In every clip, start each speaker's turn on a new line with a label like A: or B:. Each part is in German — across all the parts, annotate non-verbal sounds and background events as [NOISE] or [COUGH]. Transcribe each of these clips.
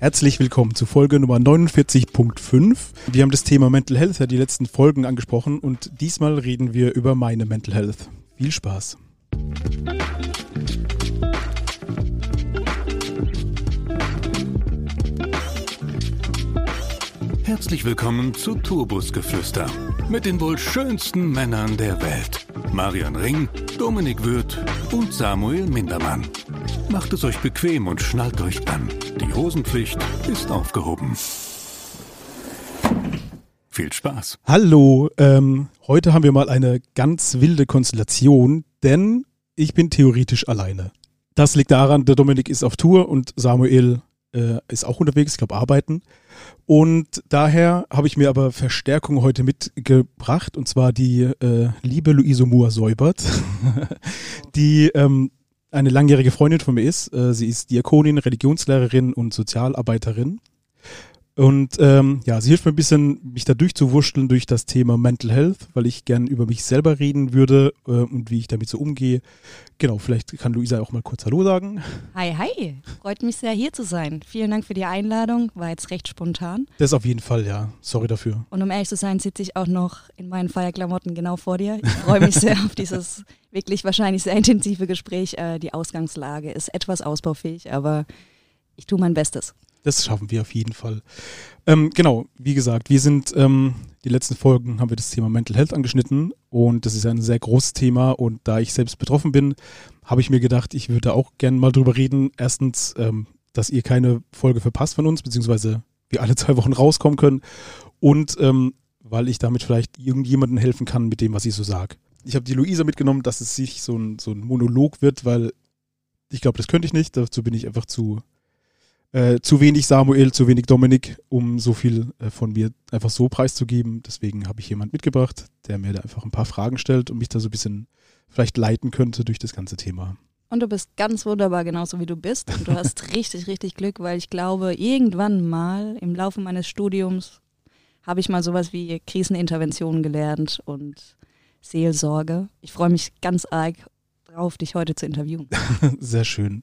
A: Herzlich willkommen zu Folge Nummer 49.5. Wir haben das Thema Mental Health ja die letzten Folgen angesprochen und diesmal reden wir über meine Mental Health. Viel Spaß.
B: Herzlich willkommen zu Turbusgeflüster mit den wohl schönsten Männern der Welt. Marian Ring, Dominik Würth und Samuel Mindermann. Macht es euch bequem und schnallt euch an. Die Hosenpflicht ist aufgehoben. Viel Spaß.
A: Hallo, ähm, heute haben wir mal eine ganz wilde Konstellation, denn ich bin theoretisch alleine. Das liegt daran, der Dominik ist auf Tour und Samuel äh, ist auch unterwegs, ich glaube arbeiten. Und daher habe ich mir aber Verstärkung heute mitgebracht, und zwar die äh, liebe Luise Mohr-Säubert, [LAUGHS] die ähm, eine langjährige Freundin von mir ist. Äh, sie ist Diakonin, Religionslehrerin und Sozialarbeiterin. Und ähm, ja, sie hilft mir ein bisschen, mich da durchzuwurschteln durch das Thema Mental Health, weil ich gern über mich selber reden würde äh, und wie ich damit so umgehe. Genau, vielleicht kann Luisa auch mal kurz Hallo sagen.
C: Hi, hi. Freut mich sehr, hier zu sein. Vielen Dank für die Einladung. War jetzt recht spontan.
A: Das auf jeden Fall, ja. Sorry dafür.
C: Und um ehrlich zu sein, sitze ich auch noch in meinen Feierklamotten genau vor dir. Ich freue mich sehr auf dieses [LAUGHS] wirklich wahrscheinlich sehr intensive Gespräch. Äh, die Ausgangslage ist etwas ausbaufähig, aber ich tue mein Bestes.
A: Das schaffen wir auf jeden Fall. Ähm, genau, wie gesagt, wir sind, ähm, die letzten Folgen haben wir das Thema Mental Health angeschnitten und das ist ein sehr großes Thema und da ich selbst betroffen bin, habe ich mir gedacht, ich würde auch gerne mal drüber reden. Erstens, ähm, dass ihr keine Folge verpasst von uns, beziehungsweise wir alle [LAUGHS] zwei Wochen rauskommen können und ähm, weil ich damit vielleicht irgendjemandem helfen kann mit dem, was ich so sage. Ich habe die Luisa mitgenommen, dass es sich so ein, so ein Monolog wird, weil ich glaube, das könnte ich nicht. Dazu bin ich einfach zu äh, zu wenig Samuel, zu wenig Dominik, um so viel äh, von mir einfach so preiszugeben. Deswegen habe ich jemand mitgebracht, der mir da einfach ein paar Fragen stellt und mich da so ein bisschen vielleicht leiten könnte durch das ganze Thema.
C: Und du bist ganz wunderbar, genauso wie du bist. Und du hast [LAUGHS] richtig, richtig Glück, weil ich glaube, irgendwann mal im Laufe meines Studiums habe ich mal sowas wie Krisenintervention gelernt und Seelsorge. Ich freue mich ganz arg drauf, dich heute zu interviewen. [LAUGHS]
A: Sehr schön.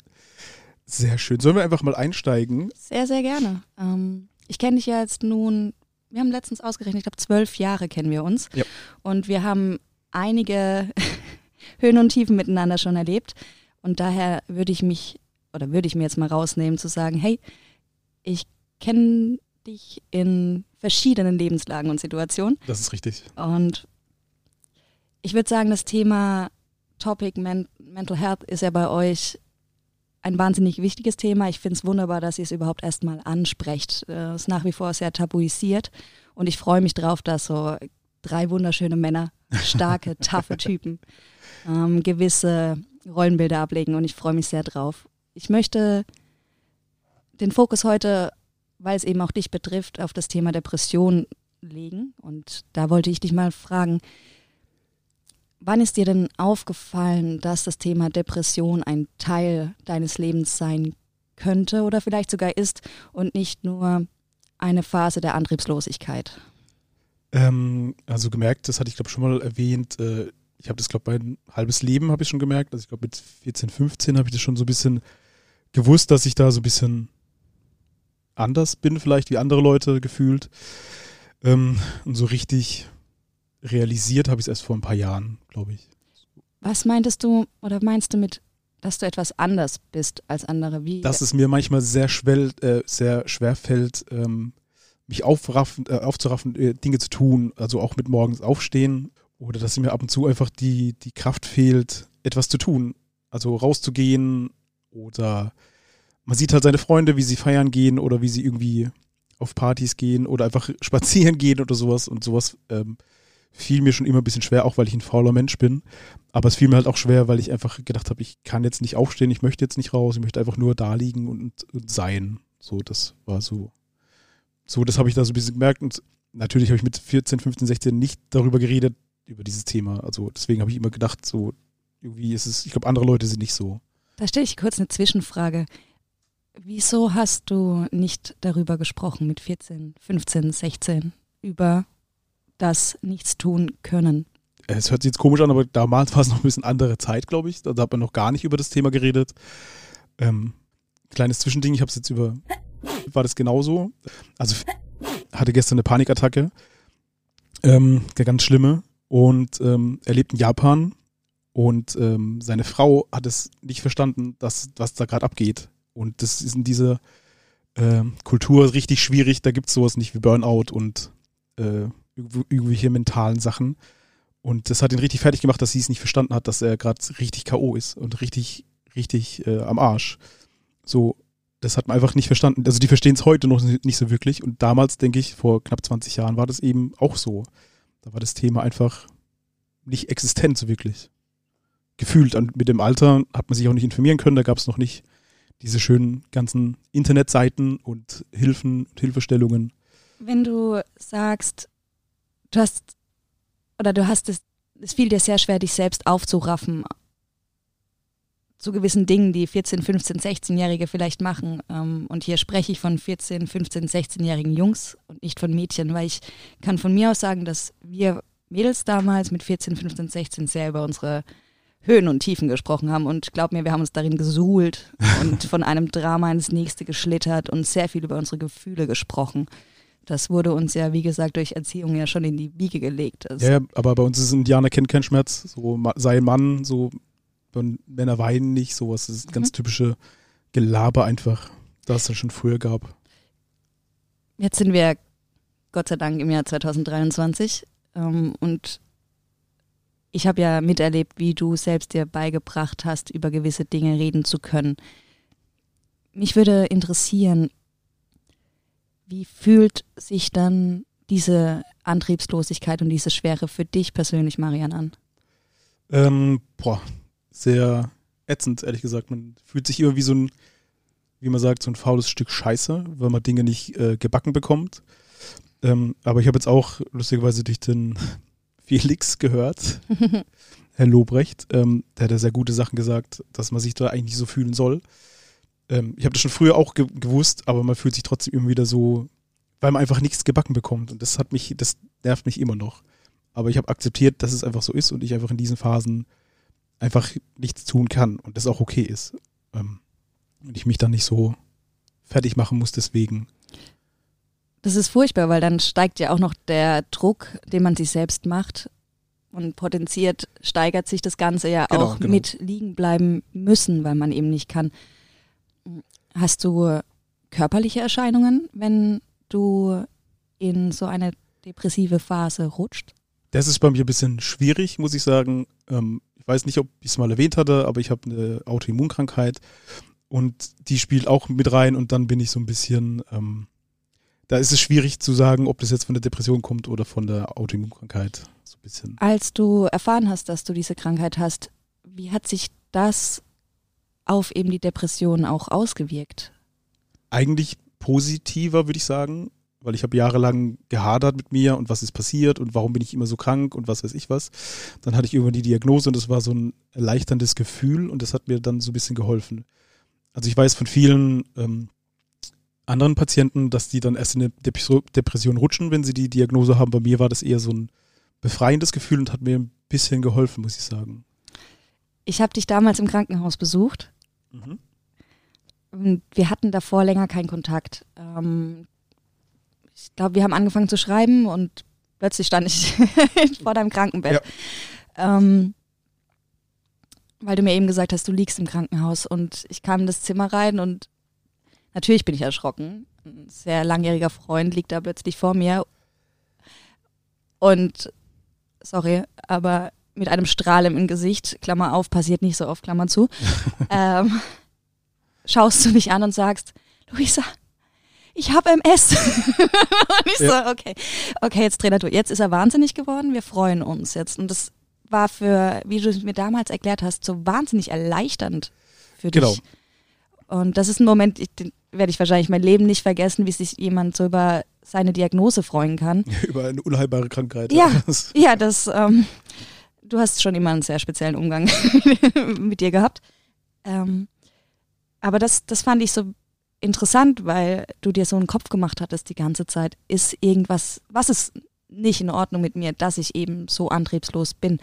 A: Sehr schön. Sollen wir einfach mal einsteigen?
C: Sehr, sehr gerne. Ähm, ich kenne dich ja jetzt nun, wir haben letztens ausgerechnet, ich glaube zwölf Jahre kennen wir uns. Ja. Und wir haben einige [LAUGHS] Höhen und Tiefen miteinander schon erlebt. Und daher würde ich mich, oder würde ich mir jetzt mal rausnehmen, zu sagen, hey, ich kenne dich in verschiedenen Lebenslagen und Situationen.
A: Das ist richtig.
C: Und ich würde sagen, das Thema Topic Men Mental Health ist ja bei euch ein wahnsinnig wichtiges Thema. Ich finde es wunderbar, dass ihr es überhaupt erstmal ansprecht. Es ist nach wie vor sehr tabuisiert und ich freue mich drauf, dass so drei wunderschöne Männer, starke, [LAUGHS] taffe Typen, ähm, gewisse Rollenbilder ablegen und ich freue mich sehr drauf. Ich möchte den Fokus heute, weil es eben auch dich betrifft, auf das Thema Depression legen und da wollte ich dich mal fragen, Wann ist dir denn aufgefallen, dass das Thema Depression ein Teil deines Lebens sein könnte oder vielleicht sogar ist und nicht nur eine Phase der Antriebslosigkeit?
A: Ähm, also gemerkt, das hatte ich glaube schon mal erwähnt. Äh, ich habe das glaube mein halbes Leben habe ich schon gemerkt. Also ich glaube mit 14, 15 habe ich das schon so ein bisschen gewusst, dass ich da so ein bisschen anders bin, vielleicht wie andere Leute gefühlt. Ähm, und so richtig realisiert habe ich es erst vor ein paar Jahren, glaube ich.
C: Was meintest du oder meinst du mit, dass du etwas anders bist als andere? Wie?
A: Dass es mir manchmal sehr, schwer, äh, sehr schwer fällt, ähm, mich aufraffen, äh, aufzuraffen, äh, Dinge zu tun, also auch mit morgens aufstehen oder dass mir ab und zu einfach die, die Kraft fehlt, etwas zu tun. Also rauszugehen oder man sieht halt seine Freunde, wie sie feiern gehen oder wie sie irgendwie auf Partys gehen oder einfach [LAUGHS] spazieren gehen oder sowas und sowas ähm, fiel mir schon immer ein bisschen schwer, auch weil ich ein fauler Mensch bin. Aber es fiel mir halt auch schwer, weil ich einfach gedacht habe, ich kann jetzt nicht aufstehen, ich möchte jetzt nicht raus, ich möchte einfach nur da liegen und, und sein. So, das war so. So, das habe ich da so ein bisschen gemerkt. Und natürlich habe ich mit 14, 15, 16 nicht darüber geredet, über dieses Thema. Also deswegen habe ich immer gedacht, so, irgendwie ist es, ich glaube, andere Leute sind nicht so.
C: Da stelle ich kurz eine Zwischenfrage. Wieso hast du nicht darüber gesprochen mit 14, 15, 16 über das nichts tun können.
A: Es hört sich jetzt komisch an, aber damals war es [LAUGHS] noch ein bisschen andere Zeit, glaube ich. Da hat man noch gar nicht über das Thema geredet. Ähm, kleines Zwischending, ich habe es jetzt über war das genauso. Also hatte gestern eine Panikattacke, ähm, ganz schlimme. Und ähm, er lebt in Japan und ähm, seine Frau hat es nicht verstanden, dass, was da gerade abgeht. Und das ist in dieser äh, Kultur richtig schwierig. Da gibt es sowas nicht wie Burnout und äh, irgendwelche mentalen Sachen. Und das hat ihn richtig fertig gemacht, dass sie es nicht verstanden hat, dass er gerade richtig K.O. ist und richtig, richtig äh, am Arsch. So, das hat man einfach nicht verstanden. Also die verstehen es heute noch nicht so wirklich. Und damals, denke ich, vor knapp 20 Jahren war das eben auch so. Da war das Thema einfach nicht existent so wirklich. Gefühlt. Und mit dem Alter hat man sich auch nicht informieren können. Da gab es noch nicht diese schönen ganzen Internetseiten und Hilfen und Hilfestellungen.
C: Wenn du sagst, du hast oder du hast es, es fiel dir sehr schwer, dich selbst aufzuraffen zu gewissen Dingen, die 14, 15, 16-Jährige vielleicht machen. Ähm, und hier spreche ich von 14, 15, 16-jährigen Jungs und nicht von Mädchen, weil ich kann von mir aus sagen, dass wir Mädels damals mit 14, 15, 16 sehr über unsere Höhen und Tiefen gesprochen haben. Und glaub mir, wir haben uns darin gesuhlt [LAUGHS] und von einem Drama ins nächste geschlittert und sehr viel über unsere Gefühle gesprochen. Das wurde uns ja, wie gesagt, durch Erziehung ja schon in die Wiege gelegt.
A: Also ja, aber bei uns ist Indianer kennt keinen Schmerz. So sei Mann, so Männer weinen nicht, sowas. Das ist mhm. ganz typische Gelaber einfach, das es schon früher gab.
C: Jetzt sind wir Gott sei Dank im Jahr 2023 ähm, und ich habe ja miterlebt, wie du selbst dir beigebracht hast, über gewisse Dinge reden zu können. Mich würde interessieren, wie fühlt sich dann diese Antriebslosigkeit und diese Schwere für dich persönlich, Marian, an?
A: Ähm, boah, sehr ätzend, ehrlich gesagt. Man fühlt sich immer wie so ein, wie man sagt, so ein faules Stück Scheiße, weil man Dinge nicht äh, gebacken bekommt. Ähm, aber ich habe jetzt auch lustigerweise durch den [LAUGHS] Felix gehört, [LAUGHS] Herr Lobrecht, ähm, der hat ja sehr gute Sachen gesagt, dass man sich da eigentlich nicht so fühlen soll ähm, ich habe das schon früher auch ge gewusst, aber man fühlt sich trotzdem immer wieder so, weil man einfach nichts gebacken bekommt. Und das hat mich, das nervt mich immer noch. Aber ich habe akzeptiert, dass es einfach so ist und ich einfach in diesen Phasen einfach nichts tun kann und das auch okay ist. Ähm, und ich mich dann nicht so fertig machen muss deswegen.
C: Das ist furchtbar, weil dann steigt ja auch noch der Druck, den man sich selbst macht und potenziert, steigert sich das Ganze ja genau, auch genau. mit liegen bleiben müssen, weil man eben nicht kann. Hast du körperliche Erscheinungen, wenn du in so eine depressive Phase rutscht?
A: Das ist bei mir ein bisschen schwierig, muss ich sagen. Ähm, ich weiß nicht, ob ich es mal erwähnt hatte, aber ich habe eine Autoimmunkrankheit und die spielt auch mit rein und dann bin ich so ein bisschen, ähm, da ist es schwierig zu sagen, ob das jetzt von der Depression kommt oder von der Autoimmunkrankheit. So ein bisschen.
C: Als du erfahren hast, dass du diese Krankheit hast, wie hat sich das auf eben die Depression auch ausgewirkt?
A: Eigentlich positiver, würde ich sagen, weil ich habe jahrelang gehadert mit mir und was ist passiert und warum bin ich immer so krank und was weiß ich was. Dann hatte ich irgendwann die Diagnose und das war so ein erleichterndes Gefühl und das hat mir dann so ein bisschen geholfen. Also ich weiß von vielen ähm, anderen Patienten, dass die dann erst in eine Depression rutschen, wenn sie die Diagnose haben. Bei mir war das eher so ein befreiendes Gefühl und hat mir ein bisschen geholfen, muss ich sagen.
C: Ich habe dich damals im Krankenhaus besucht Mhm. Wir hatten davor länger keinen Kontakt. Ähm, ich glaube, wir haben angefangen zu schreiben und plötzlich stand ich [LAUGHS] vor deinem Krankenbett. Ja. Ähm, weil du mir eben gesagt hast, du liegst im Krankenhaus und ich kam in das Zimmer rein und natürlich bin ich erschrocken. Ein sehr langjähriger Freund liegt da plötzlich vor mir und sorry, aber mit einem Strahl im Gesicht, Klammer auf, passiert nicht so oft, Klammer zu, [LAUGHS] ähm, schaust du mich an und sagst, Luisa, ich habe MS. [LAUGHS] und ich ja. so, okay, okay, jetzt dreh du. Jetzt ist er wahnsinnig geworden, wir freuen uns jetzt. Und das war für, wie du es mir damals erklärt hast, so wahnsinnig erleichternd für dich. Genau. Und das ist ein Moment, den werde ich wahrscheinlich mein Leben nicht vergessen, wie sich jemand so über seine Diagnose freuen kann. [LAUGHS]
A: über eine unheilbare Krankheit.
C: Ja, ja das, ähm, du hast schon immer einen sehr speziellen Umgang [LAUGHS] mit dir gehabt. Ähm, aber das, das fand ich so interessant, weil du dir so einen Kopf gemacht hattest die ganze Zeit. Ist irgendwas, was ist nicht in Ordnung mit mir, dass ich eben so antriebslos bin?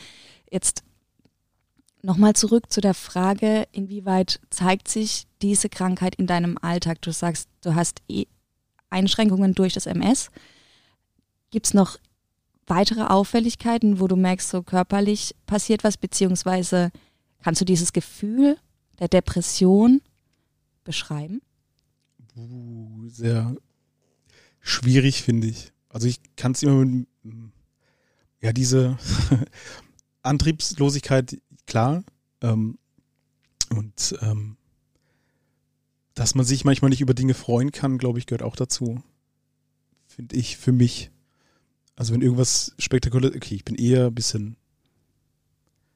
C: Jetzt nochmal zurück zu der Frage, inwieweit zeigt sich diese Krankheit in deinem Alltag? Du sagst, du hast eh Einschränkungen durch das MS. Gibt es noch weitere Auffälligkeiten, wo du merkst, so körperlich passiert was, beziehungsweise kannst du dieses Gefühl der Depression beschreiben?
A: Uh, sehr schwierig, finde ich. Also ich kann es immer mit, ja, diese [LAUGHS] Antriebslosigkeit, klar. Ähm, und ähm, dass man sich manchmal nicht über Dinge freuen kann, glaube ich, gehört auch dazu. Finde ich für mich. Also wenn irgendwas spektakulär, okay, ich bin eher ein bisschen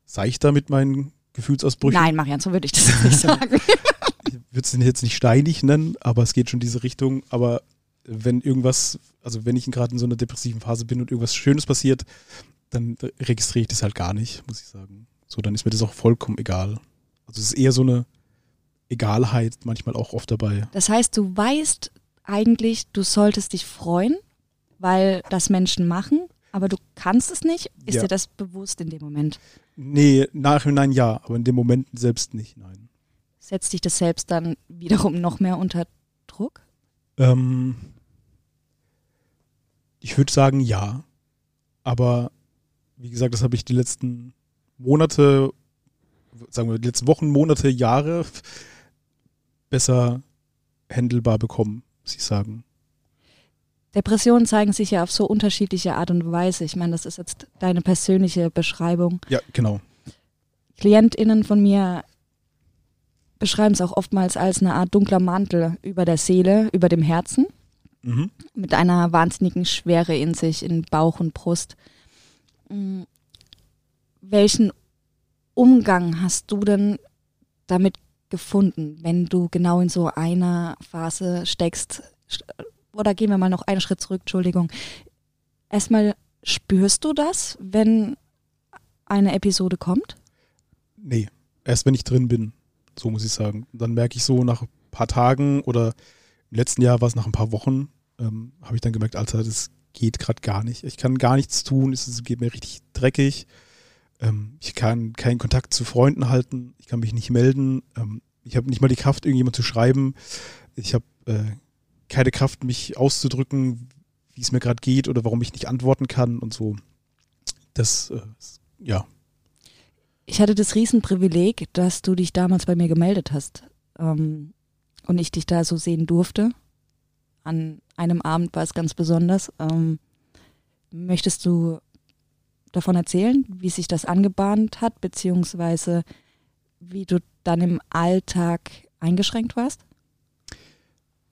A: seichter mit meinen Gefühlsausbrüchen.
C: Nein, Marian, so würde ich das nicht sagen. [LAUGHS]
A: ich würde es jetzt nicht steinig nennen, aber es geht schon in diese Richtung. Aber wenn irgendwas, also wenn ich gerade in so einer depressiven Phase bin und irgendwas Schönes passiert, dann registriere ich das halt gar nicht, muss ich sagen. So, dann ist mir das auch vollkommen egal. Also es ist eher so eine Egalheit manchmal auch oft dabei.
C: Das heißt, du weißt eigentlich, du solltest dich freuen, weil das Menschen machen, aber du kannst es nicht. Ist ja. dir das bewusst in dem Moment?
A: Nee, nachhinein ja, aber in dem Moment selbst nicht, nein.
C: Setzt dich das selbst dann wiederum noch mehr unter Druck?
A: Ähm, ich würde sagen ja, aber wie gesagt, das habe ich die letzten Monate, sagen wir, die letzten Wochen, Monate, Jahre besser handelbar bekommen, muss ich sagen.
C: Depressionen zeigen sich ja auf so unterschiedliche Art und Weise. Ich meine, das ist jetzt deine persönliche Beschreibung.
A: Ja, genau.
C: KlientInnen von mir beschreiben es auch oftmals als eine Art dunkler Mantel über der Seele, über dem Herzen, mhm. mit einer wahnsinnigen Schwere in sich, in Bauch und Brust. Mm, welchen Umgang hast du denn damit gefunden, wenn du genau in so einer Phase steckst? Oder gehen wir mal noch einen Schritt zurück, Entschuldigung. Erstmal, spürst du das, wenn eine Episode kommt?
A: Nee, erst wenn ich drin bin, so muss ich sagen. Dann merke ich so nach ein paar Tagen oder im letzten Jahr war es nach ein paar Wochen, ähm, habe ich dann gemerkt, Alter, das geht gerade gar nicht. Ich kann gar nichts tun, es geht mir richtig dreckig. Ähm, ich kann keinen Kontakt zu Freunden halten, ich kann mich nicht melden. Ähm, ich habe nicht mal die Kraft, irgendjemand zu schreiben. Ich habe äh, keine Kraft, mich auszudrücken, wie es mir gerade geht oder warum ich nicht antworten kann und so. Das, äh, ja.
C: Ich hatte das Riesenprivileg, dass du dich damals bei mir gemeldet hast ähm, und ich dich da so sehen durfte. An einem Abend war es ganz besonders. Ähm, möchtest du davon erzählen, wie sich das angebahnt hat, beziehungsweise wie du dann im Alltag eingeschränkt warst?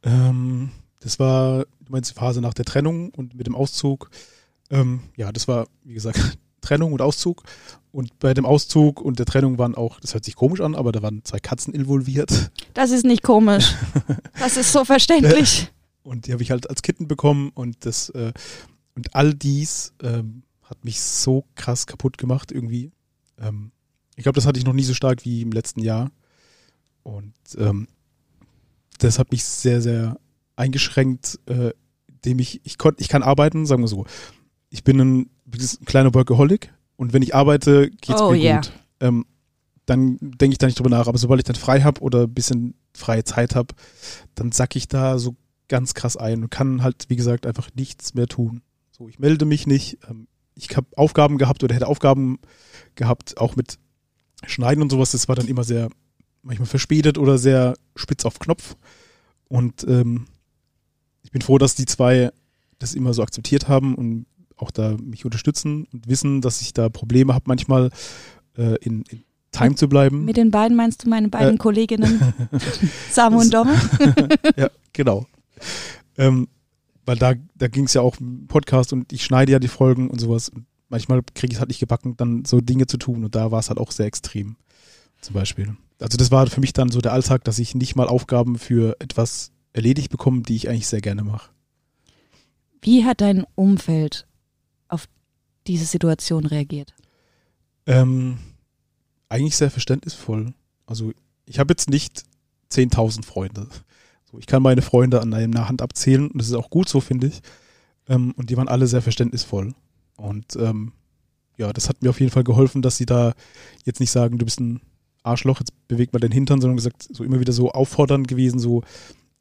A: Ähm, das war, du meinst die Phase nach der Trennung und mit dem Auszug. Ähm, ja, das war, wie gesagt, [LAUGHS] Trennung und Auszug. Und bei dem Auszug und der Trennung waren auch, das hört sich komisch an, aber da waren zwei Katzen involviert.
C: Das ist nicht komisch. [LAUGHS] Das ist so verständlich. [LAUGHS]
A: Und die habe ich halt als Kitten bekommen und das äh, und all dies ähm, hat mich so krass kaputt gemacht irgendwie. Ähm, ich glaube, das hatte ich noch nie so stark wie im letzten Jahr. Und ähm, das hat mich sehr, sehr eingeschränkt, äh, dem ich, ich, konnt, ich kann arbeiten, sagen wir so. Ich bin ein, ein kleiner Workaholic und wenn ich arbeite, geht es oh, mir yeah. gut. Ähm, dann denke ich da nicht drüber nach. Aber sobald ich dann frei habe oder ein bisschen freie Zeit habe, dann sack ich da so ganz krass ein und kann halt, wie gesagt, einfach nichts mehr tun. So, ich melde mich nicht. Ähm, ich habe Aufgaben gehabt oder hätte Aufgaben gehabt, auch mit Schneiden und sowas. Das war dann immer sehr, manchmal verspätet oder sehr spitz auf Knopf. Und ähm, ich bin froh, dass die zwei das immer so akzeptiert haben und auch da mich unterstützen und wissen, dass ich da Probleme habe, manchmal äh, in, in Time zu bleiben.
C: Mit den beiden meinst du meine beiden äh, Kolleginnen [LAUGHS] Samu und Dom? [LAUGHS]
A: ja, genau. Ähm, weil da, da ging es ja auch im Podcast und ich schneide ja die Folgen und sowas. Und manchmal kriege ich es halt nicht gebacken, dann so Dinge zu tun. Und da war es halt auch sehr extrem. Zum Beispiel. Also das war für mich dann so der Alltag, dass ich nicht mal Aufgaben für etwas erledigt bekomme, die ich eigentlich sehr gerne mache.
C: Wie hat dein Umfeld auf diese Situation reagiert?
A: Ähm, eigentlich sehr verständnisvoll. Also ich habe jetzt nicht 10.000 Freunde. So, ich kann meine Freunde an einer Hand abzählen und das ist auch gut so, finde ich. Ähm, und die waren alle sehr verständnisvoll. Und ähm, ja, das hat mir auf jeden Fall geholfen, dass sie da jetzt nicht sagen, du bist ein Arschloch, jetzt bewegt mal deinen Hintern, sondern gesagt, so immer wieder so auffordernd gewesen, so,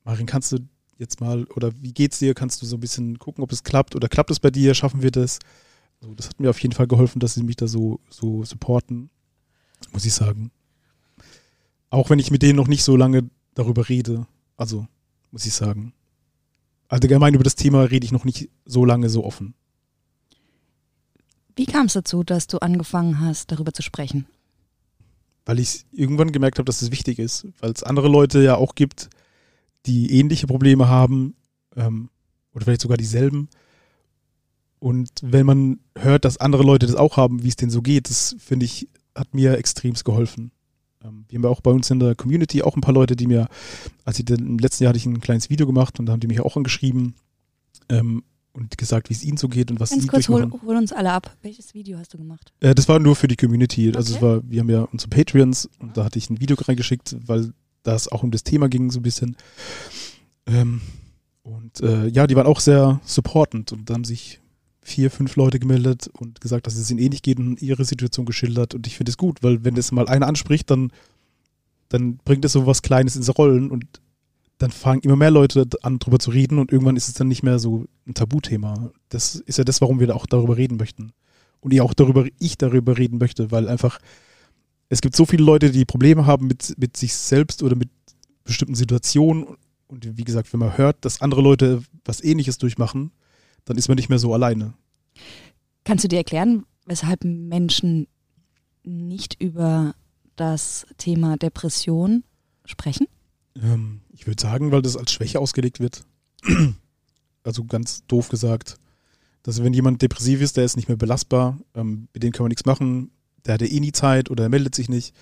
A: Marin, kannst du jetzt mal, oder wie geht's dir? Kannst du so ein bisschen gucken, ob es klappt oder klappt es bei dir? Schaffen wir das? Also das hat mir auf jeden Fall geholfen, dass sie mich da so, so supporten, muss ich sagen. Auch wenn ich mit denen noch nicht so lange darüber rede. Also, muss ich sagen. Allgemein über das Thema rede ich noch nicht so lange so offen.
C: Wie kam es dazu, dass du angefangen hast, darüber zu sprechen?
A: Weil ich irgendwann gemerkt habe, dass es wichtig ist, weil es andere Leute ja auch gibt, die ähnliche Probleme haben ähm, oder vielleicht sogar dieselben. Und wenn man hört, dass andere Leute das auch haben, wie es denen so geht, das finde ich, hat mir extremst geholfen. Ähm, wir haben ja auch bei uns in der Community auch ein paar Leute, die mir, als ich im letzten Jahr hatte ich ein kleines Video gemacht und da haben die mich auch angeschrieben ähm, und gesagt, wie es ihnen so geht und was
C: Ganz
A: sie
C: kurz, hol,
A: durchmachen.
C: hol uns alle ab. Welches Video hast du gemacht?
A: Äh, das war nur für die Community. Also es
C: Okay.
A: war, wir haben ja unsere Patreons und da hatte ich ein Video reingeschickt, weil das auch um das Thema ging so ein bisschen. Ähm, und äh, ja, die waren auch sehr supportend und da haben sich vier, fünf Leute gemeldet und gesagt, dass es ihnen ähnlich geht und ihre Situation geschildert. Und ich finde es gut, weil wenn das mal einer anspricht, dann, dann bringt es so was Kleines ins Rollen und dann fangen immer mehr Leute an, drüber zu reden und irgendwann ist es dann nicht mehr so ein Tabuthema. Das ist ja das, warum wir da auch darüber reden möchten. Und ich auch darüber, ich darüber reden möchte, weil einfach es gibt so viele Leute, die Probleme haben mit, mit sich selbst oder mit bestimmten Situationen. Und wie gesagt, wenn man hört, dass andere Leute was ähnliches durchmachen, dann ist man nicht mehr so alleine.
C: Kannst du dir erklären, weshalb Menschen nicht über das Thema Depression sprechen?
A: Ähm, ich würde sagen, weil das als Schwäche ausgelegt wird. [CLEARS THROAT] also ganz doof gesagt. Dass wenn jemand depressiv ist, der ist nicht mehr belastbar, ähm, mit dem kann man nichts machen, der hat ja eh nie Zeit oder er meldet sich nicht.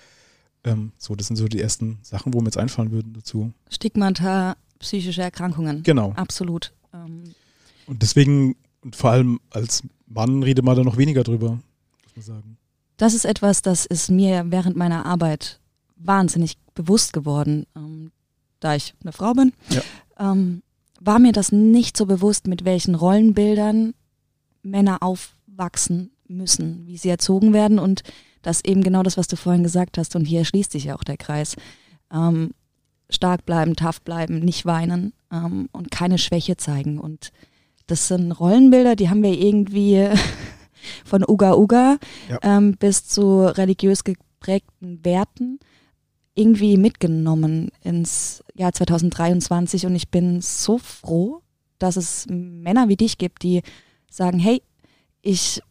A: Ähm, so, das sind so die ersten Sachen, wo mir jetzt einfallen würden dazu.
C: Stigmata, psychische Erkrankungen.
A: Genau.
C: Absolut. Ähm,
A: Und deswegen, und vor allem als Mann redet man da noch weniger drüber, muss man sagen.
C: das ist etwas, das ist mir während meiner Arbeit wahnsinnig bewusst geworden. Da ich eine Frau bin,
A: Ja.
C: ähm, war mir das nicht so bewusst, mit welchen Rollenbildern Männer aufwachsen müssen, wie sie erzogen werden und das eben genau das, was du vorhin gesagt hast. Und hier schließt sich ja auch der Kreis. Ähm, stark bleiben, tough bleiben, nicht weinen ähm, und keine Schwäche zeigen. Und das sind Rollenbilder, die haben wir irgendwie [LAUGHS] von Uga Uga
A: Ja.
C: ähm, bis zu religiös geprägten Werten irgendwie mitgenommen ins Jahr 2023 und ich bin so froh, dass es Männer wie dich gibt, die sagen, hey, ich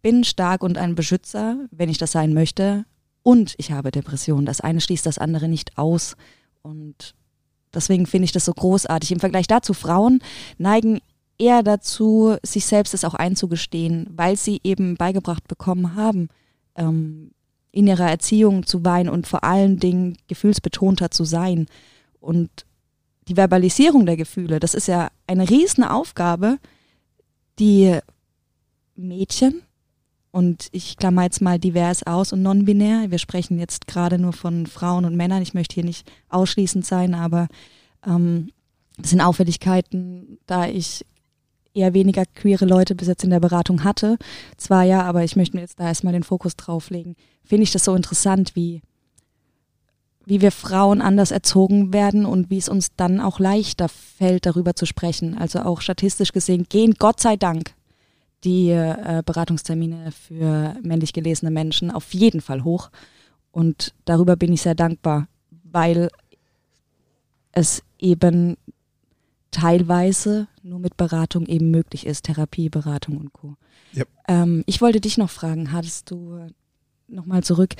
C: bin stark und ein Beschützer, wenn ich das sein möchte und ich habe Depressionen. Das eine schließt das andere nicht aus und deswegen finde ich das so großartig. Im Vergleich dazu, Frauen neigen eher dazu, sich selbst das auch einzugestehen, weil sie eben beigebracht bekommen haben, ähm, in ihrer Erziehung zu weinen und vor allen Dingen gefühlsbetonter zu sein. Und die Verbalisierung der Gefühle, das ist ja eine riesen Aufgabe, die Mädchen, und ich klammer jetzt mal divers aus und non-binär, wir sprechen jetzt gerade nur von Frauen und Männern, ich möchte hier nicht ausschließend sein, aber ähm, das sind Auffälligkeiten, da ich eher weniger queere Leute bis jetzt in der Beratung hatte. Zwar ja, aber ich möchte jetzt da erstmal den Fokus drauf legen. Finde ich das so interessant, wie, wie wir Frauen anders erzogen werden und wie es uns dann auch leichter fällt, darüber zu sprechen. Also auch statistisch gesehen gehen Gott sei Dank die äh, Beratungstermine für männlich gelesene Menschen auf jeden Fall hoch. Und darüber bin ich sehr dankbar, weil es eben teilweise nur mit Beratung eben möglich ist, Therapie, Beratung und Co.
A: Ja.
C: Ähm, ich wollte dich noch fragen, hattest du nochmal zurück,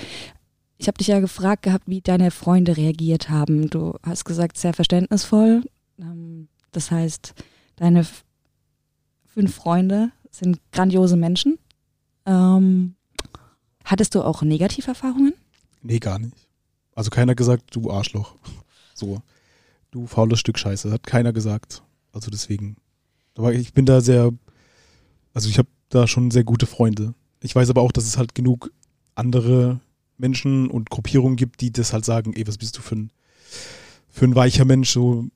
C: ich habe dich ja gefragt gehabt, wie deine Freunde reagiert haben. Du hast gesagt, sehr verständnisvoll. Ähm, das heißt, deine fünf Freunde sind grandiose Menschen. Ähm, hattest du auch Negativerfahrungen?
A: Nee, gar nicht. Also keiner gesagt, du Arschloch. So. Du faules Stück Scheiße. Hat keiner gesagt. Also deswegen. Aber ich bin da sehr, also ich habe da schon sehr gute Freunde. Ich weiß aber auch, dass es halt genug andere Menschen und Gruppierungen gibt, die das halt sagen, ey, was bist du für ein, für ein weicher Mensch? So,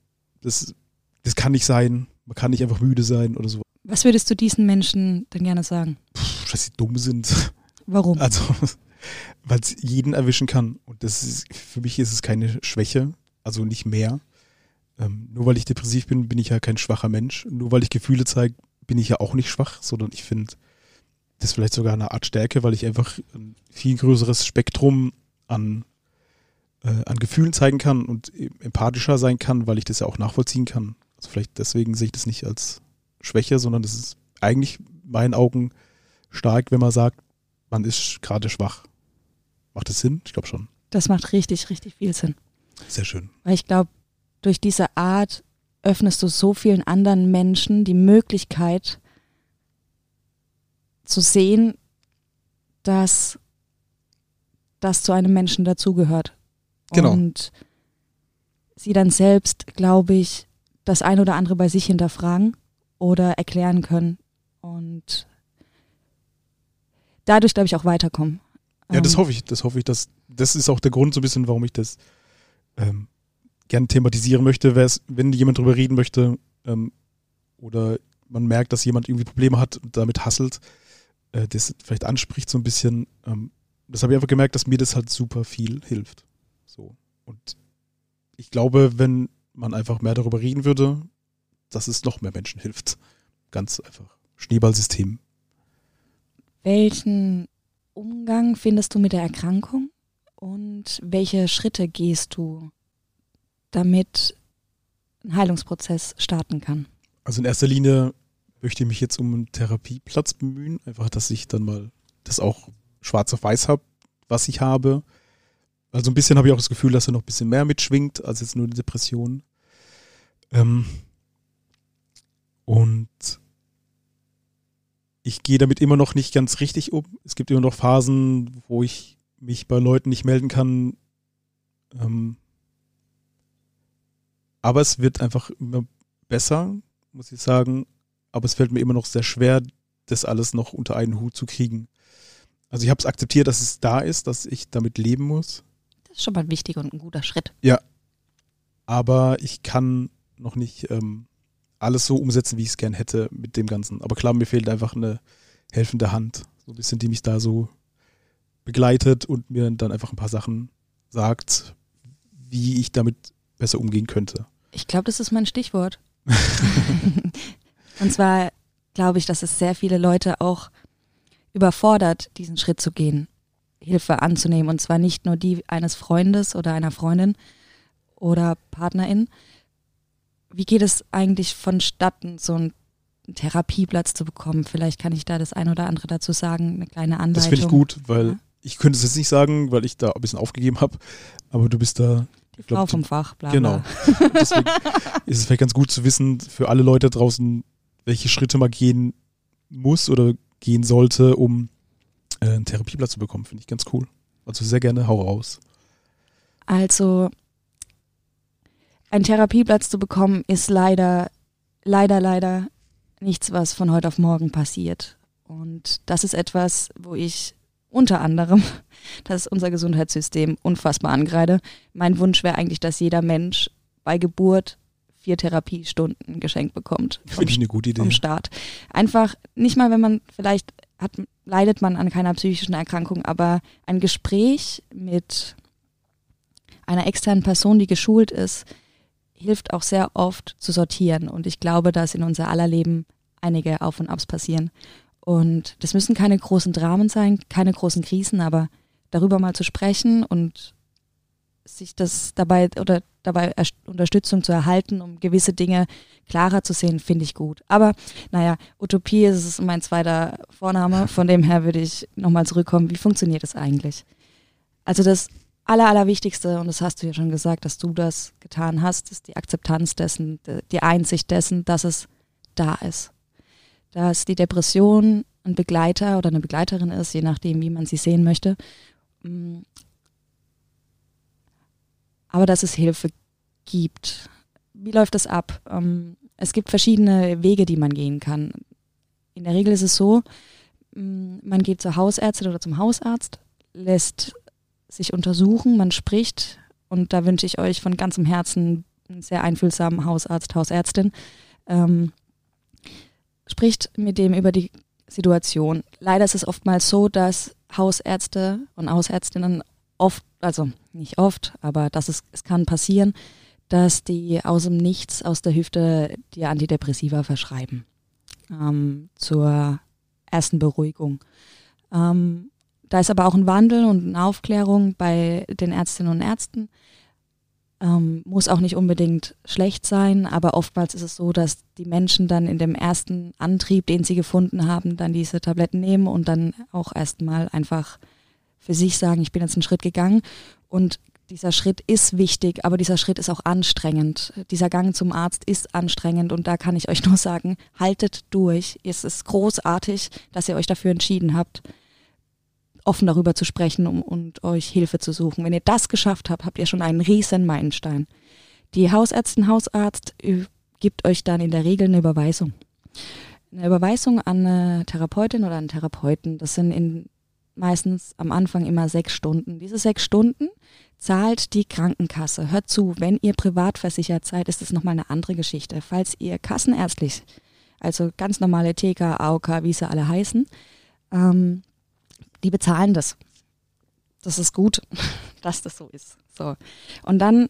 A: das, das kann nicht sein. Man kann nicht einfach müde sein oder so.
C: Was würdest du diesen Menschen denn gerne sagen?
A: Pff, dass sie dumm sind.
C: Warum?
A: Also, [LAUGHS] weil es jeden erwischen kann. Und das ist, für mich ist es keine Schwäche, also nicht mehr. Ähm, nur weil ich depressiv bin, bin ich ja kein schwacher Mensch. Nur weil ich Gefühle zeige, bin ich ja auch nicht schwach, sondern ich finde, das ist vielleicht sogar eine Art Stärke, weil ich einfach ein viel größeres Spektrum an, äh, an Gefühlen zeigen kann und empathischer sein kann, weil ich das ja auch nachvollziehen kann. Also vielleicht deswegen sehe ich das nicht als Schwäche, sondern das ist eigentlich in meinen Augen stark, wenn man sagt, man ist gerade schwach. Macht das Sinn? Ich glaube schon.
C: Das macht richtig, richtig viel Sinn.
A: Sehr schön.
C: Weil ich glaube, durch diese Art öffnest du so vielen anderen Menschen die Möglichkeit zu sehen, dass das zu einem Menschen dazugehört.
A: Genau.
C: Und sie dann selbst, glaube ich, das ein oder andere bei sich hinterfragen oder erklären können und dadurch, glaube ich, auch weiterkommen.
A: Ja, das
C: Ähm,
A: hoffe ich. Das hoffe ich. Dass, das ist auch der Grund so ein bisschen, warum ich das ähm, gerne thematisieren möchte. Wenn jemand drüber reden möchte ähm, oder man merkt, dass jemand irgendwie Probleme hat und damit hasselt, äh, das vielleicht anspricht so ein bisschen. Ähm, das habe ich einfach gemerkt, dass mir das halt super viel hilft. So. Und ich glaube, wenn man einfach mehr darüber reden würde, dass es noch mehr Menschen hilft. Ganz einfach. Schneeballsystem.
C: Welchen Umgang findest du mit der Erkrankung und welche Schritte gehst du, damit ein Heilungsprozess starten kann?
A: Also in erster Linie möchte ich mich jetzt um einen Therapieplatz bemühen. Einfach, dass ich dann mal das auch schwarz auf weiß habe, was ich habe. Also ein bisschen habe ich auch das Gefühl, dass er noch ein bisschen mehr mitschwingt als jetzt nur die Depression. Ähm und ich gehe damit immer noch nicht ganz richtig um. Es gibt immer noch Phasen, wo ich mich bei Leuten nicht melden kann. Ähm aber es wird einfach immer besser, muss ich sagen. Aber es fällt mir immer noch sehr schwer, das alles noch unter einen Hut zu kriegen. Also ich habe es akzeptiert, dass es da ist, dass ich damit leben muss.
C: Das ist schon mal ein wichtiger und ein guter Schritt.
A: Aber ich kann noch nicht ähm, alles so umsetzen, wie ich es gern hätte mit dem Ganzen. Aber klar, mir fehlt einfach eine helfende Hand. So ein bisschen, die mich da so begleitet und mir dann einfach ein paar Sachen sagt, wie ich damit besser umgehen könnte.
C: Ich glaube, das ist mein Stichwort. [LAUGHS] und zwar glaube ich, dass es sehr viele Leute auch überfordert, diesen Schritt zu gehen, Hilfe anzunehmen. Und zwar nicht nur die eines Freundes oder einer Freundin oder Partnerin. Wie geht es eigentlich vonstatten, so einen Therapieplatz zu bekommen? Vielleicht kann ich da das ein oder andere dazu sagen, eine kleine Anleitung.
A: Das finde ich gut, weil
C: Ja.
A: ich könnte es jetzt nicht sagen, weil ich da ein bisschen aufgegeben habe. Aber du bist da
C: Die
A: glaub,
C: Frau
A: du-
C: vom Fach, bla
A: Genau. [LAUGHS] Deswegen ist es vielleicht ganz gut zu wissen für alle Leute draußen, welche Schritte man gehen muss oder gehen sollte, um äh, einen Therapieplatz zu bekommen. Finde ich ganz cool. Also sehr gerne, hau raus.
C: Also einen Therapieplatz zu bekommen, ist leider, leider, leider nichts, was von heute auf morgen passiert. Und das ist etwas, wo ich unter anderem, das ist unser Gesundheitssystem unfassbar angreide. Mein Wunsch wäre eigentlich, dass jeder Mensch bei Geburt vier Therapiestunden geschenkt bekommt.
A: Finde ich eine gute Idee.
C: vom Staat. Einfach, nicht mal, wenn man vielleicht hat, leidet man an keiner psychischen Erkrankung, aber ein Gespräch mit einer externen Person, die geschult ist, hilft auch sehr oft zu sortieren. Und ich glaube, dass in unser aller Leben einige Auf und Abs passieren. Und das müssen keine großen Dramen sein, keine großen Krisen, aber darüber mal zu sprechen und sich das dabei oder dabei Erst- Unterstützung zu erhalten, um gewisse Dinge klarer zu sehen, finde ich gut. Aber naja, Utopie ist es mein zweiter Vorname, [LAUGHS] von dem her würde ich nochmal zurückkommen. Wie funktioniert das eigentlich? Also das Aller, Allerwichtigste, und das hast du ja schon gesagt, dass du das getan hast, ist die Akzeptanz dessen, de- die Einsicht dessen, dass es da ist. Dass die Depression ein Begleiter oder eine Begleiterin ist, je nachdem, wie man sie sehen möchte. Mm. Aber dass es Hilfe gibt. Wie läuft das ab? Ähm, Es gibt verschiedene Wege, die man gehen kann. In der Regel ist es so, mm, man geht zur Hausärztin oder zum Hausarzt, lässt sich untersuchen, man spricht und da wünsche ich euch von ganzem Herzen einen sehr einfühlsamen Hausarzt, Hausärztin, ähm, spricht mit dem über die Situation. Leider ist es oftmals so, dass Hausärzte und Hausärztinnen oft, also nicht oft, aber das ist, es kann passieren, dass die aus dem Nichts, aus der Hüfte dir Antidepressiva verschreiben. Ähm, zur ersten Beruhigung. Ähm, da ist aber auch ein Wandel und eine Aufklärung bei den Ärztinnen und Ärzten. Ähm, muss auch nicht unbedingt schlecht sein, aber oftmals ist es so, dass die Menschen dann in dem ersten Antrieb, den sie gefunden haben, dann diese Tabletten nehmen und dann auch erstmal einfach für sich sagen, ich bin jetzt einen Schritt gegangen und dieser Schritt ist wichtig, aber dieser Schritt ist auch anstrengend. Dieser Gang zum Arzt ist anstrengend und da kann ich euch [LAUGHS] nur sagen, haltet durch. Es ist großartig, dass ihr euch dafür entschieden habt offen darüber zu sprechen um, und euch Hilfe zu suchen. Wenn ihr das geschafft habt, habt ihr schon einen riesen Meilenstein. Die Hausärztin, Hausarzt gibt euch dann in der Regel eine Überweisung. Eine Überweisung an eine Therapeutin oder einen Therapeuten, das sind in, meistens am Anfang immer sechs Stunden. Diese sechs Stunden zahlt die Krankenkasse. Hört zu, wenn ihr privat versichert seid, ist das nochmal eine andere Geschichte. Falls ihr kassenärztlich, also ganz normale TK, AOK, wie sie alle heißen, ähm, die bezahlen das. Das ist gut, [LAUGHS] dass das so ist. So. Und dann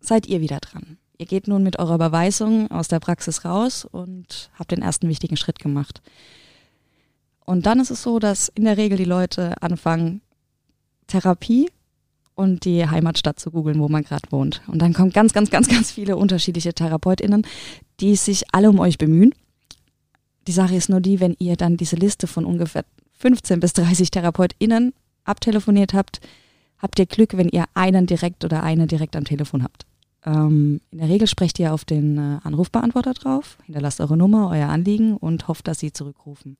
C: seid ihr wieder dran. Ihr geht nun mit eurer Überweisung aus der Praxis raus und habt den ersten wichtigen Schritt gemacht. Und dann ist es so, dass in der Regel die Leute anfangen, Therapie und die Heimatstadt zu googeln, wo man gerade wohnt. Und dann kommen ganz, ganz, ganz, ganz viele unterschiedliche TherapeutInnen, die sich alle um euch bemühen. Die Sache ist nur die, wenn ihr dann diese Liste von ungefähr 15 bis 30 TherapeutInnen abtelefoniert habt, habt ihr Glück, wenn ihr einen direkt oder eine direkt am Telefon habt. Ähm, in der Regel sprecht ihr auf den äh, Anrufbeantworter drauf, hinterlasst eure Nummer, euer Anliegen und hofft, dass sie zurückrufen.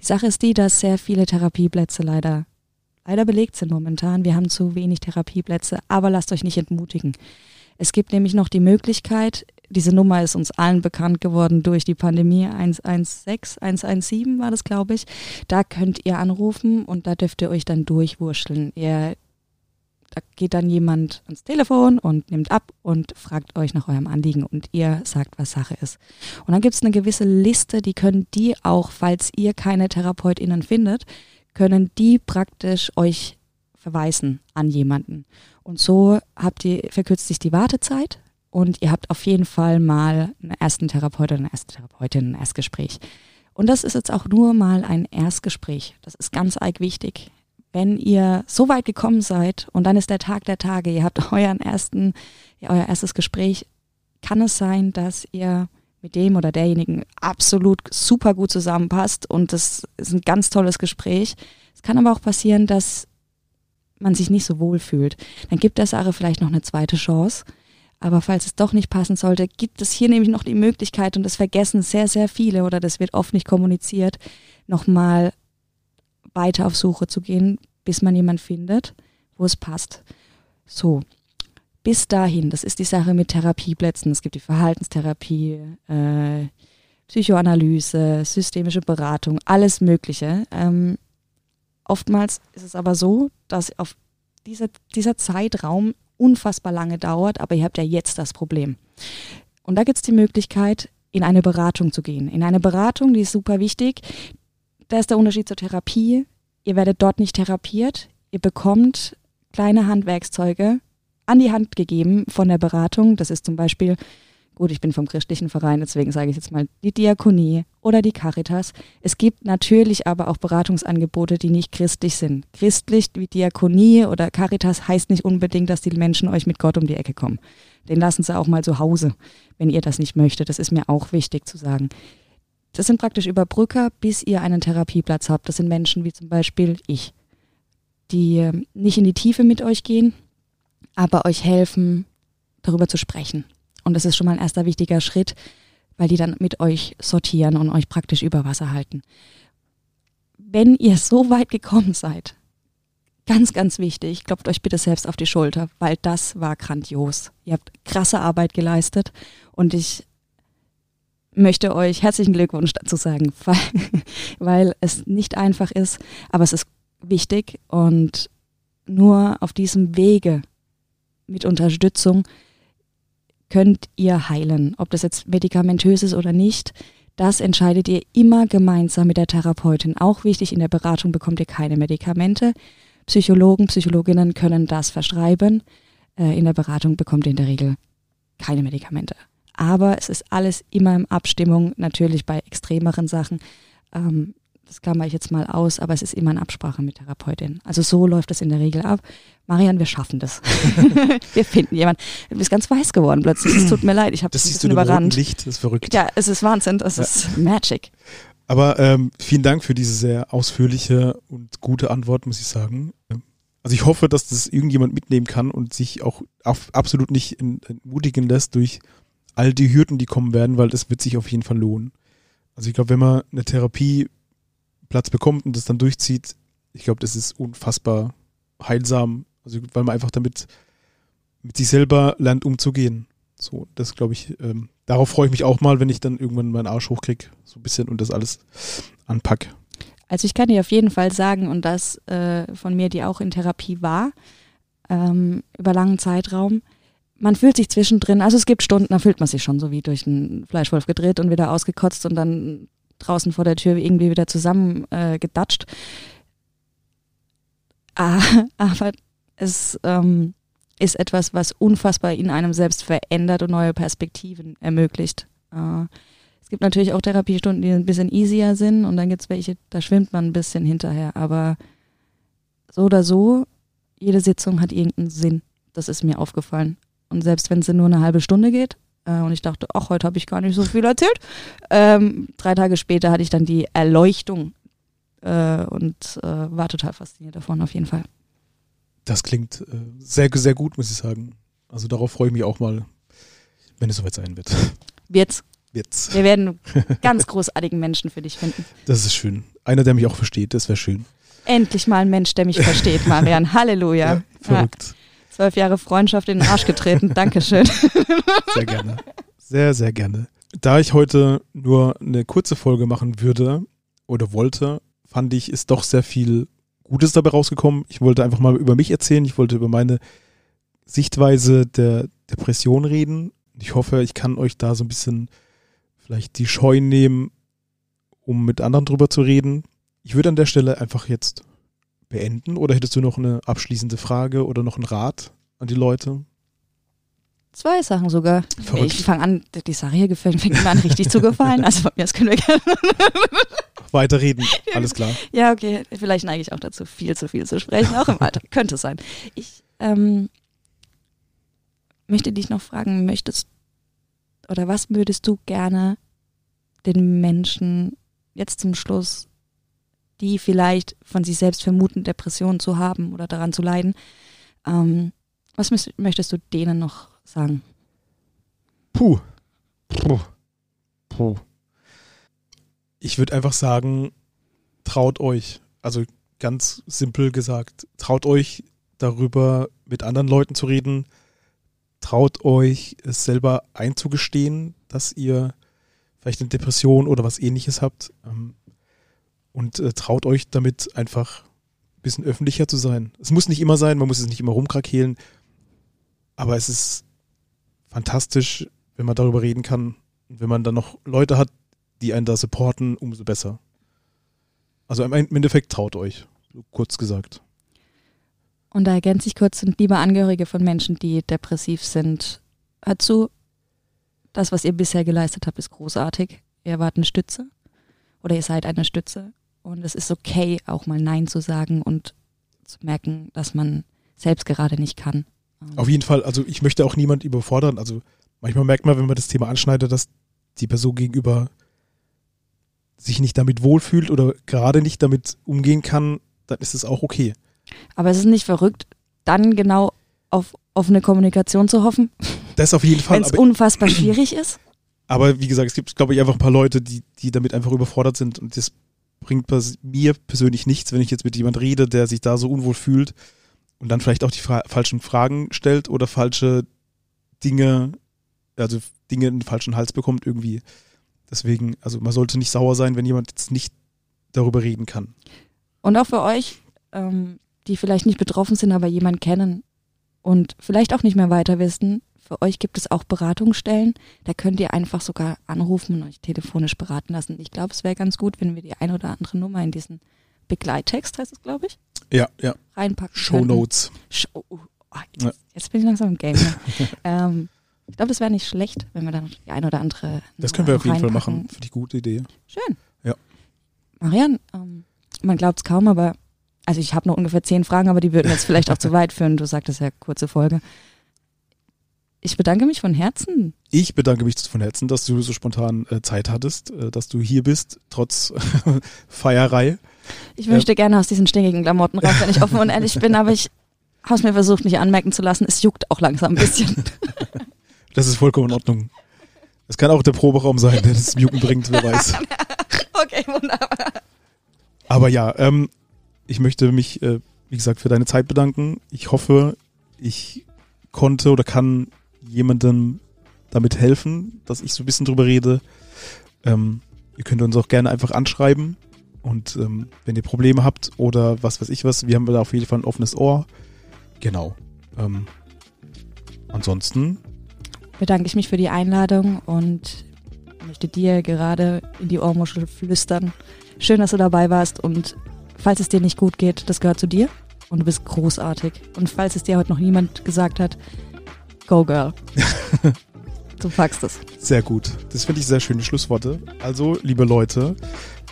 C: Die Sache ist die, dass sehr viele Therapieplätze leider, leider belegt sind momentan. Wir haben zu wenig Therapieplätze, aber lasst euch nicht entmutigen. Es gibt nämlich noch die Möglichkeit, diese Nummer ist uns allen bekannt geworden durch die Pandemie 116, 117 war das, glaube ich. Da könnt ihr anrufen und da dürft ihr euch dann durchwurschteln. Ihr, da geht dann jemand ans Telefon und nimmt ab und fragt euch nach eurem Anliegen und ihr sagt, was Sache ist. Und dann gibt es eine gewisse Liste, die können die auch, falls ihr keine TherapeutInnen findet, können die praktisch euch verweisen an jemanden. Und so habt ihr, verkürzt sich die Wartezeit und ihr habt auf jeden Fall mal einen ersten Therapeut oder eine erste Therapeutin, ein Erstgespräch. Und das ist jetzt auch nur mal ein Erstgespräch. Das ist ganz arg wichtig. Wenn ihr so weit gekommen seid und dann ist der Tag der Tage, ihr habt [LAUGHS] euren ersten, ja, euer erstes Gespräch, kann es sein, dass ihr mit dem oder derjenigen absolut super gut zusammenpasst und das ist ein ganz tolles Gespräch. Es kann aber auch passieren, dass man sich nicht so wohl fühlt. Dann gibt der Sache vielleicht noch eine zweite Chance aber falls es doch nicht passen sollte, gibt es hier nämlich noch die Möglichkeit, und das vergessen sehr, sehr viele oder das wird oft nicht kommuniziert, nochmal weiter auf Suche zu gehen, bis man jemand findet, wo es passt. So, bis dahin, das ist die Sache mit Therapieplätzen. Es gibt die Verhaltenstherapie, äh, Psychoanalyse, systemische Beratung, alles Mögliche. Ähm, oftmals ist es aber so, dass auf dieser, dieser Zeitraum unfassbar lange dauert, aber ihr habt ja jetzt das Problem. Und da gibt es die Möglichkeit, in eine Beratung zu gehen. In eine Beratung, die ist super wichtig. Da ist der Unterschied zur Therapie. Ihr werdet dort nicht therapiert. Ihr bekommt kleine Handwerkszeuge an die Hand gegeben von der Beratung. Das ist zum Beispiel Gut, ich bin vom christlichen Verein, deswegen sage ich jetzt mal die Diakonie oder die Caritas. Es gibt natürlich aber auch Beratungsangebote, die nicht christlich sind. Christlich wie Diakonie oder Caritas heißt nicht unbedingt, dass die Menschen euch mit Gott um die Ecke kommen. Den lassen sie auch mal zu Hause, wenn ihr das nicht möchtet. Das ist mir auch wichtig zu sagen. Das sind praktisch Überbrücker, bis ihr einen Therapieplatz habt. Das sind Menschen wie zum Beispiel ich, die ähm, nicht in die Tiefe mit euch gehen, aber euch helfen, darüber zu sprechen und das ist schon mal ein erster wichtiger Schritt, weil die dann mit euch sortieren und euch praktisch über Wasser halten. Wenn ihr so weit gekommen seid, ganz, ganz wichtig, klopft euch bitte selbst auf die Schulter, weil das war grandios. Ihr habt krasse Arbeit geleistet und ich möchte euch herzlichen Glückwunsch dazu sagen, [LAUGHS] weil, weil es nicht einfach ist, aber es ist wichtig und nur auf diesem Wege mit Unterstützung könnt ihr heilen. Ob das jetzt medikamentös ist oder nicht, das entscheidet ihr immer gemeinsam mit der Therapeutin. Auch wichtig, in der Beratung bekommt ihr keine Medikamente. Psychologen, Psychologinnen können das verschreiben. Äh, in der Beratung bekommt ihr in der Regel keine Medikamente. Aber es ist alles immer in Abstimmung, natürlich bei extremeren Sachen. Ähm, das klammer ich jetzt mal aus, aber es ist immer in Absprache mit Therapeutin. Also so läuft es in der Regel ab. Marian, wir schaffen das. [LAUGHS] wir finden jemanden. Du bist ganz weiß geworden plötzlich. Es tut mir leid, ich habe
A: Das
C: ein bisschen überrannt.
A: Licht, das ist verrückt.
C: Ja, es ist Wahnsinn, das
A: Ja.
C: ist Magic.
A: Aber ähm, vielen Dank für diese sehr ausführliche und gute Antwort, muss ich sagen. Also ich hoffe, dass das irgendjemand mitnehmen kann und sich auch absolut nicht entmutigen lässt durch all die Hürden, die kommen werden, weil das wird sich auf jeden Fall lohnen. Also ich glaube, wenn man eine Therapieplatz bekommt und das dann durchzieht, ich glaube, das ist unfassbar heilsam. Also weil man einfach damit mit sich selber lernt umzugehen. So, das glaube ich, ähm, darauf freue ich mich auch mal, wenn ich dann irgendwann meinen Arsch hochkriege, so ein bisschen und das alles anpack.
C: Also ich kann dir auf jeden Fall sagen, und das äh, von mir, die auch in Therapie war, ähm, über langen Zeitraum, man fühlt sich zwischendrin, also es gibt Stunden, da fühlt man sich schon so wie durch einen Fleischwolf gedreht und wieder ausgekotzt und dann draußen vor der Tür irgendwie wieder zusammen äh, gedatscht. Ah, [LAUGHS] aber es ähm, ist etwas, was unfassbar in einem selbst verändert und neue Perspektiven ermöglicht. Äh, es gibt natürlich auch Therapiestunden, die ein bisschen easier sind und dann gibt es welche, da schwimmt man ein bisschen hinterher. Aber so oder so, jede Sitzung hat irgendeinen Sinn. Das ist mir aufgefallen. Und selbst wenn es nur eine halbe Stunde geht, und ich dachte, ach, heute habe ich gar nicht so viel erzählt, ähm, drei Tage später hatte ich dann die Erleuchtung äh, und äh, war total fasziniert davon, auf jeden Fall.
A: Das klingt äh, sehr, sehr gut, muss ich sagen. Also darauf freue ich mich auch mal, wenn es soweit sein wird.
C: Wird's.
A: Wird's.
C: Wir werden [LAUGHS] ganz großartigen Menschen für dich finden.
A: Das ist schön. Einer, der mich auch versteht, das wäre schön.
C: Endlich mal ein Mensch, der mich versteht, Marian. [LAUGHS] Halleluja. Ja,
A: verrückt.
C: Zwölf Jahre Freundschaft in den Arsch getreten. [LAUGHS] Dankeschön.
A: Sehr gerne. Sehr, sehr gerne. Da ich heute nur eine kurze Folge machen würde oder wollte, fand ich, ist doch sehr viel Gutes dabei rausgekommen. Ich wollte einfach mal über mich erzählen. Ich wollte über meine Sichtweise der Depression reden. Ich hoffe, ich kann euch da so ein bisschen vielleicht die Scheu nehmen, um mit anderen drüber zu reden. Ich würde an der Stelle einfach jetzt beenden. Oder hättest du noch eine abschließende Frage oder noch einen Rat an die Leute?
C: Zwei Sachen sogar.
A: Verrückt.
C: Ich fange an, die Sache hier gefällt fängt mir an, richtig zu gefallen. Also von mir aus können wir gerne.
A: Weiterreden. Alles klar.
C: Ja, okay. Vielleicht neige ich auch dazu, viel zu viel zu sprechen, auch im Alter. [LAUGHS] Könnte sein. Ich ähm, möchte dich noch fragen, möchtest oder was würdest du gerne den Menschen jetzt zum Schluss, die vielleicht von sich selbst vermuten, Depressionen zu haben oder daran zu leiden, ähm, was möchtest du denen noch sagen?
A: Puh. Puh. Puh. Ich würde einfach sagen, traut euch. Also ganz simpel gesagt, traut euch darüber mit anderen Leuten zu reden. Traut euch es selber einzugestehen, dass ihr vielleicht eine Depression oder was ähnliches habt. Ähm, Und äh, traut euch damit einfach ein bisschen öffentlicher zu sein. Es muss nicht immer sein, man muss es nicht immer rumkrakehlen. Aber es ist fantastisch, wenn man darüber reden kann. Und wenn man dann noch Leute hat, die einen da supporten, umso besser. Also im Endeffekt traut euch, kurz gesagt.
C: Und da ergänze ich kurz, sind liebe Angehörige von Menschen, die depressiv sind, hört zu, das, was ihr bisher geleistet habt, ist großartig. Ihr wart eine Stütze oder ihr seid eine Stütze. Und es ist okay, auch mal Nein zu sagen und zu merken, dass man selbst gerade nicht kann. Ähm,
A: Auf jeden Fall, also ich möchte auch niemand überfordern. Also manchmal merkt man, wenn man das Thema anschneidet, dass die Person gegenüber sich nicht damit wohlfühlt oder gerade nicht damit umgehen kann, dann ist es auch okay.
C: Aber es ist nicht verrückt, dann genau auf offene Kommunikation zu hoffen, [LAUGHS]
A: Das auf jeden Fall.
C: wenn es unfassbar schwierig ist.
A: aber wie gesagt, es gibt, glaube ich, einfach ein paar Leute, die, die damit einfach überfordert sind und das bringt mir persönlich nichts, wenn ich jetzt mit jemand rede, der sich da so unwohl fühlt und dann vielleicht auch die fra falschen Fragen stellt oder falsche Dinge, also Dinge in den falschen Hals bekommt irgendwie. Deswegen, also man sollte nicht sauer sein, wenn jemand jetzt nicht darüber reden kann.
C: Und auch für euch, ähm, die vielleicht nicht betroffen sind, aber jemanden kennen und vielleicht auch nicht mehr weiter wissen, für euch gibt es auch Beratungsstellen. Da könnt ihr einfach sogar anrufen und euch telefonisch beraten lassen. Ich glaube, es wäre ganz gut, wenn wir die ein oder andere Nummer in diesen Begleittext, heißt es, glaube ich,
A: Ja, ja.
C: reinpacken
A: Show. Notes.
C: Show, oh,
A: Ja.
C: jetzt, jetzt bin ich langsam im Game. Ne? [LAUGHS] ähm, Ich glaube, das wäre nicht schlecht, wenn wir dann die eine oder andere.
A: Das können wir auf jeden Fall machen. Finde ich gute Idee.
C: Schön.
A: Ja.
C: Marian, ähm, man glaubt es kaum, aber also ich habe noch ungefähr zehn Fragen, aber die würden jetzt vielleicht auch zu weit führen. Du sagtest ja kurze Folge. Ich bedanke mich von Herzen.
A: Ich bedanke mich von Herzen, dass du so spontan äh, Zeit hattest, äh, dass du hier bist, trotz [LAUGHS] Feierei.
C: Ich möchte gerne aus diesen stinkigen Klamotten raus, wenn ich offen und ehrlich bin, aber ich habe es mir versucht, nicht anmerken zu lassen. Es juckt auch langsam ein bisschen. [LAUGHS]
A: Das ist vollkommen in Ordnung. Es kann auch der Proberaum sein, der das Muten bringt, wer weiß. [LAUGHS]
C: okay, wunderbar.
A: Aber ja, ähm, ich möchte mich, äh, wie gesagt, für deine Zeit bedanken. Ich hoffe, ich konnte oder kann jemandem damit helfen, dass ich so ein bisschen drüber rede. Ähm, ihr könnt uns auch gerne einfach anschreiben. Und ähm, wenn ihr Probleme habt oder was weiß ich was, wir haben da auf jeden Fall ein offenes Ohr. Genau. Ähm, ansonsten,
C: Bedanke ich mich für die Einladung und möchte dir gerade in die Ohrmuschel flüstern. Schön, dass du dabei warst und falls es dir nicht gut geht, das gehört zu dir und du bist großartig. Und falls es dir heute noch niemand gesagt hat, go girl. [LAUGHS] du packst es.
A: Sehr gut. Das finde ich sehr schöne Schlussworte. Also, liebe Leute,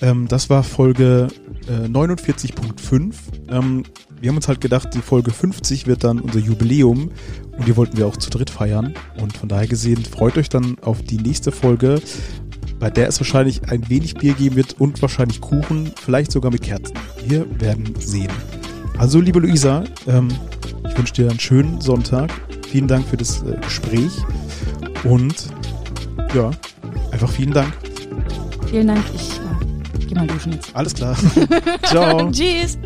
A: ähm, das war Folge äh, 49.5. Ähm, wir haben uns halt gedacht, die Folge 50 wird dann unser Jubiläum und die wollten wir auch zu dritt feiern. Und von daher gesehen, freut euch dann auf die nächste Folge, bei der es wahrscheinlich ein wenig Bier geben wird und wahrscheinlich Kuchen, vielleicht sogar mit Kerzen. Wir werden sehen. Also, liebe Luisa, ähm, ich wünsche dir einen schönen Sonntag. Vielen Dank für das äh, Gespräch. Und ja, einfach vielen Dank.
C: Vielen Dank. Ich äh, geh mal duschen jetzt.
A: Alles klar. [LAUGHS] Ciao.
C: Tschüss.